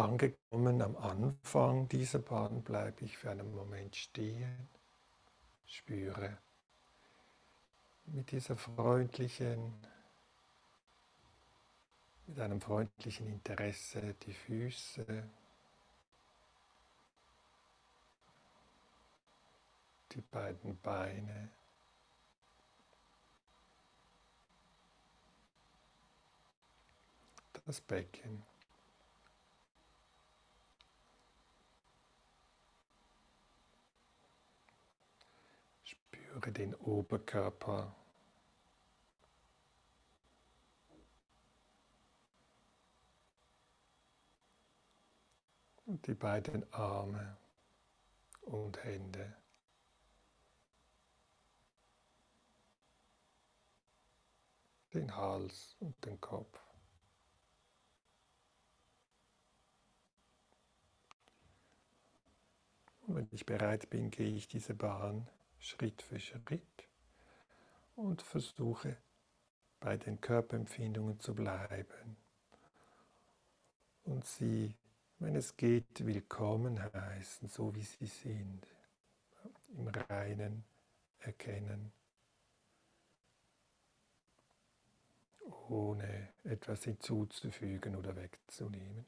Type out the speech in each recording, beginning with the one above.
Angekommen am Anfang dieser Bahn bleibe ich für einen Moment stehen, spüre mit dieser freundlichen, mit einem freundlichen Interesse die Füße, die beiden Beine, das Becken. Spüre den Oberkörper. Und die beiden Arme und Hände. Den Hals und den Kopf. Wenn ich bereit bin, gehe ich diese Bahn Schritt für Schritt und versuche bei den Körperempfindungen zu bleiben. Und sie, wenn es geht, willkommen heißen, so wie sie sind, im reinen Erkennen, ohne etwas hinzuzufügen oder wegzunehmen.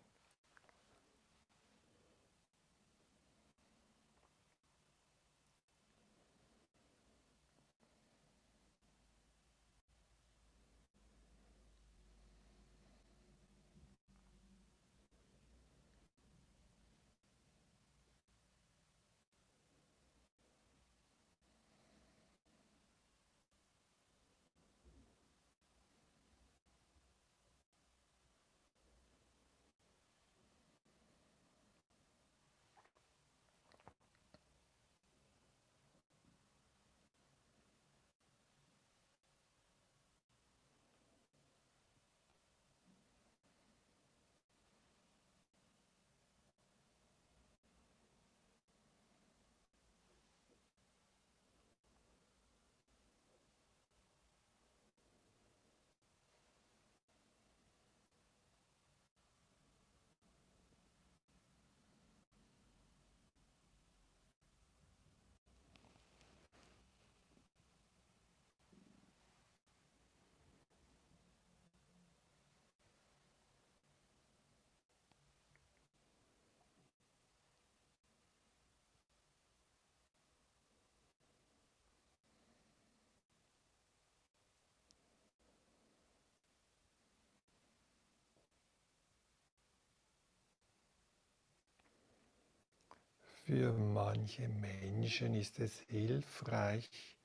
Für manche Menschen ist es hilfreich,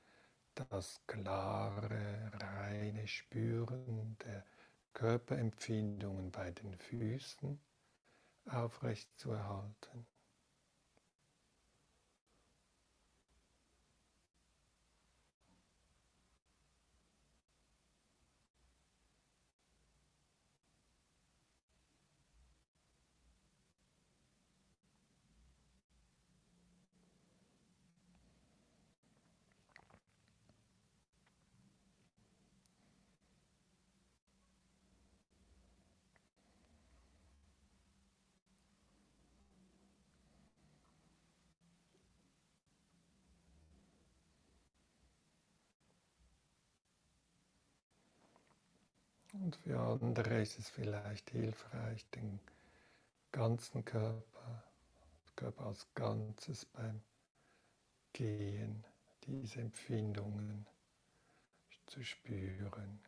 das klare, reine Spüren der Körperempfindungen bei den Füßen aufrechtzuerhalten. Und für andere ist es vielleicht hilfreich, den ganzen Körper, Körper als Ganzes beim Gehen, diese Empfindungen zu spüren.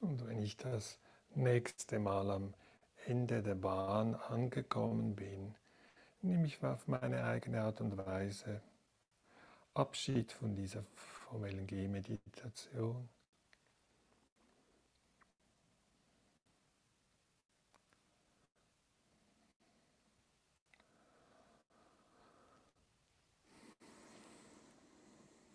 Und wenn ich das nächste Mal am Ende der Bahn angekommen bin, nehme ich auf meine eigene Art und Weise Abschied von dieser formellen Gehmeditation